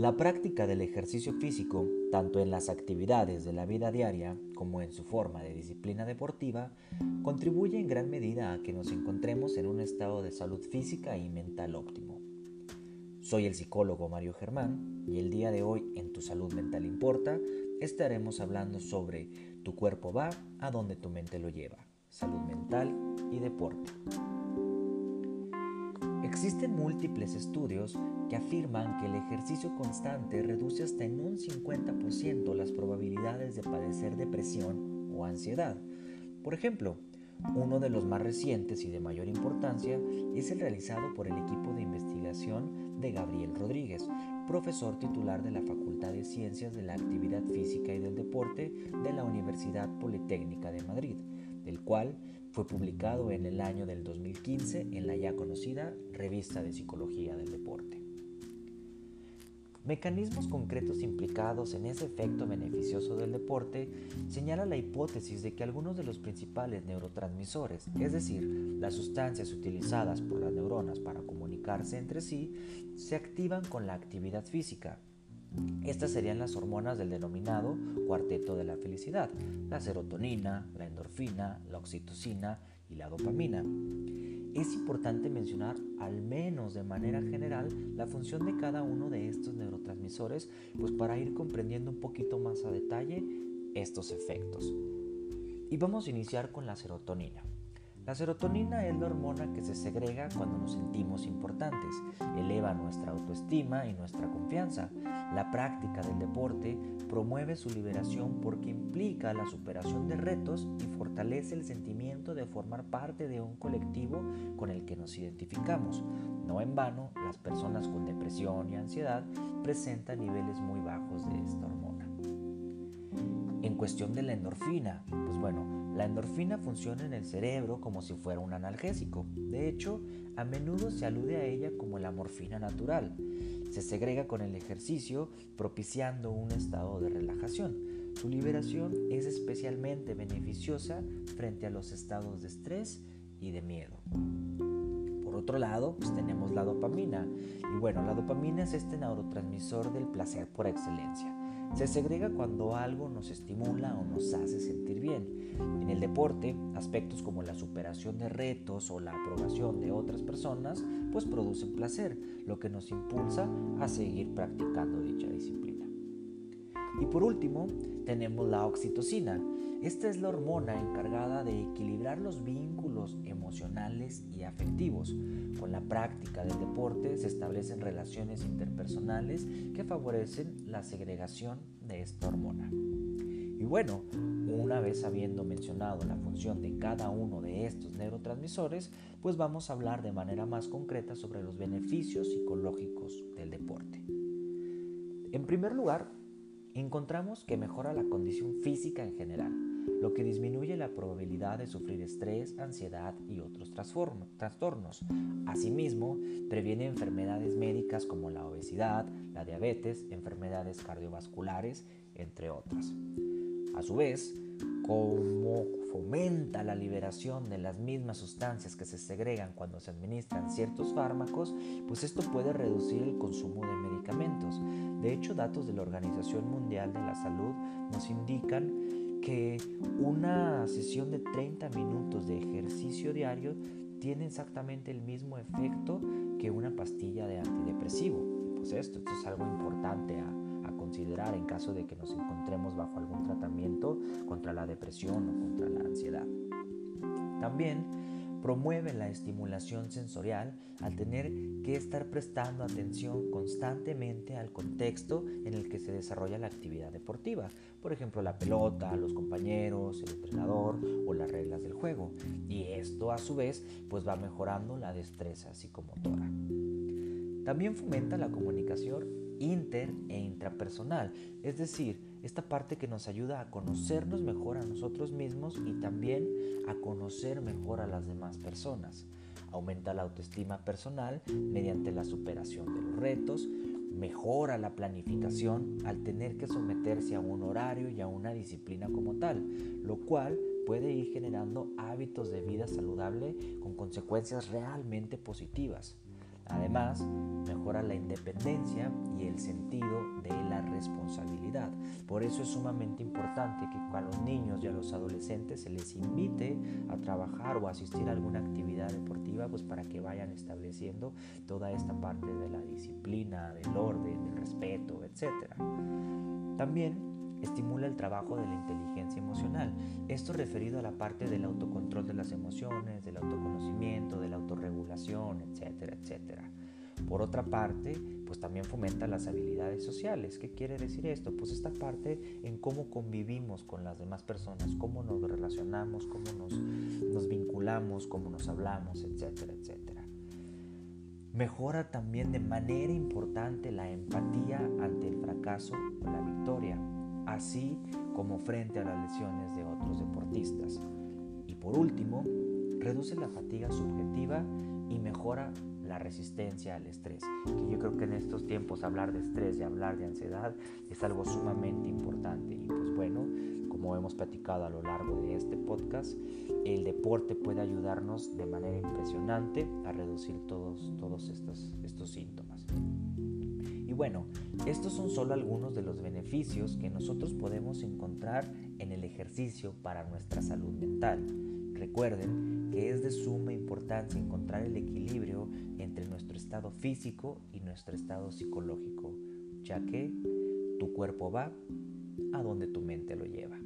La práctica del ejercicio físico, tanto en las actividades de la vida diaria como en su forma de disciplina deportiva, contribuye en gran medida a que nos encontremos en un estado de salud física y mental óptimo. Soy el psicólogo Mario Germán y el día de hoy en Tu Salud Mental Importa estaremos hablando sobre tu cuerpo va a donde tu mente lo lleva, salud mental y deporte. Existen múltiples estudios que afirman que el ejercicio constante reduce hasta en un 50% las probabilidades de padecer depresión o ansiedad. Por ejemplo, uno de los más recientes y de mayor importancia es el realizado por el equipo de investigación de Gabriel Rodríguez, profesor titular de la Facultad de Ciencias de la Actividad Física y del Deporte de la Universidad Politécnica de Madrid, del cual fue publicado en el año del 2015 en la ya conocida Revista de Psicología del Deporte. Mecanismos concretos implicados en ese efecto beneficioso del deporte señala la hipótesis de que algunos de los principales neurotransmisores, es decir, las sustancias utilizadas por las neuronas para comunicarse entre sí, se activan con la actividad física, estas serían las hormonas del denominado cuarteto de la felicidad, la serotonina, la endorfina, la oxitocina y la dopamina. Es importante mencionar, al menos de manera general, la función de cada uno de estos neurotransmisores, pues para ir comprendiendo un poquito más a detalle estos efectos. Y vamos a iniciar con la serotonina. La serotonina es la hormona que se segrega cuando nos sentimos importantes, eleva nuestra autoestima y nuestra confianza. La práctica del deporte promueve su liberación porque implica la superación de retos y fortalece el sentimiento de formar parte de un colectivo con el que nos identificamos. No en vano, las personas con depresión y ansiedad presentan niveles muy bajos de esta hormona. En cuestión de la endorfina, pues bueno, la endorfina funciona en el cerebro como si fuera un analgésico. De hecho, a menudo se alude a ella como la morfina natural. Se segrega con el ejercicio, propiciando un estado de relajación. Su liberación es especialmente beneficiosa frente a los estados de estrés y de miedo. Por otro lado, pues tenemos la dopamina. Y bueno, la dopamina es este neurotransmisor del placer por excelencia. Se segrega cuando algo nos estimula o nos hace sentir bien. En el deporte, aspectos como la superación de retos o la aprobación de otras personas, pues producen placer, lo que nos impulsa a seguir practicando dicha disciplina. Y por último, tenemos la oxitocina. Esta es la hormona encargada de equilibrar los vínculos emocionales y afectivos. Con la práctica del deporte se establecen relaciones interpersonales que favorecen la segregación de esta hormona. Y bueno, una vez habiendo mencionado la función de cada uno de estos neurotransmisores, pues vamos a hablar de manera más concreta sobre los beneficios psicológicos del deporte. En primer lugar, encontramos que mejora la condición física en general, lo que disminuye la probabilidad de sufrir estrés, ansiedad y otros trastornos. Asimismo, previene enfermedades médicas como la obesidad, la diabetes, enfermedades cardiovasculares, entre otras. A su vez, como fomenta la liberación de las mismas sustancias que se segregan cuando se administran ciertos fármacos, pues esto puede reducir el consumo de medicamentos. De hecho, datos de la Organización Mundial de la Salud nos indican que una sesión de 30 minutos de ejercicio diario tiene exactamente el mismo efecto que una pastilla de antidepresivo. Pues esto, esto es algo importante a, considerar en caso de que nos encontremos bajo algún tratamiento contra la depresión o contra la ansiedad. También promueve la estimulación sensorial al tener que estar prestando atención constantemente al contexto en el que se desarrolla la actividad deportiva, por ejemplo la pelota, los compañeros, el entrenador o las reglas del juego. Y esto a su vez pues va mejorando la destreza psicomotora. También fomenta la comunicación inter e intrapersonal, es decir, esta parte que nos ayuda a conocernos mejor a nosotros mismos y también a conocer mejor a las demás personas. Aumenta la autoestima personal mediante la superación de los retos, mejora la planificación al tener que someterse a un horario y a una disciplina como tal, lo cual puede ir generando hábitos de vida saludable con consecuencias realmente positivas. Además, mejora la independencia y el sentido de la responsabilidad. Por eso es sumamente importante que a los niños y a los adolescentes se les invite a trabajar o asistir a alguna actividad deportiva pues para que vayan estableciendo toda esta parte de la disciplina, del orden, del respeto, etc. También estimula el trabajo de la inteligencia emocional. Esto referido a la parte del autocontrol de las emociones, del autoconocimiento, la autorregulación, etcétera, etcétera. Por otra parte, pues también fomenta las habilidades sociales. ¿Qué quiere decir esto? Pues esta parte en cómo convivimos con las demás personas, cómo nos relacionamos, cómo nos, nos vinculamos, cómo nos hablamos, etcétera, etcétera. Mejora también de manera importante la empatía ante el fracaso o la victoria, así como frente a las lesiones de otros deportistas. Y por último, reduce la fatiga subjetiva y mejora la resistencia al estrés. Que yo creo que en estos tiempos hablar de estrés y hablar de ansiedad es algo sumamente importante. Y pues bueno, como hemos platicado a lo largo de este podcast, el deporte puede ayudarnos de manera impresionante a reducir todos, todos estos, estos síntomas. Y bueno, estos son solo algunos de los beneficios que nosotros podemos encontrar en el ejercicio para nuestra salud mental. Recuerden que es de suma importancia encontrar el equilibrio entre nuestro estado físico y nuestro estado psicológico, ya que tu cuerpo va a donde tu mente lo lleva.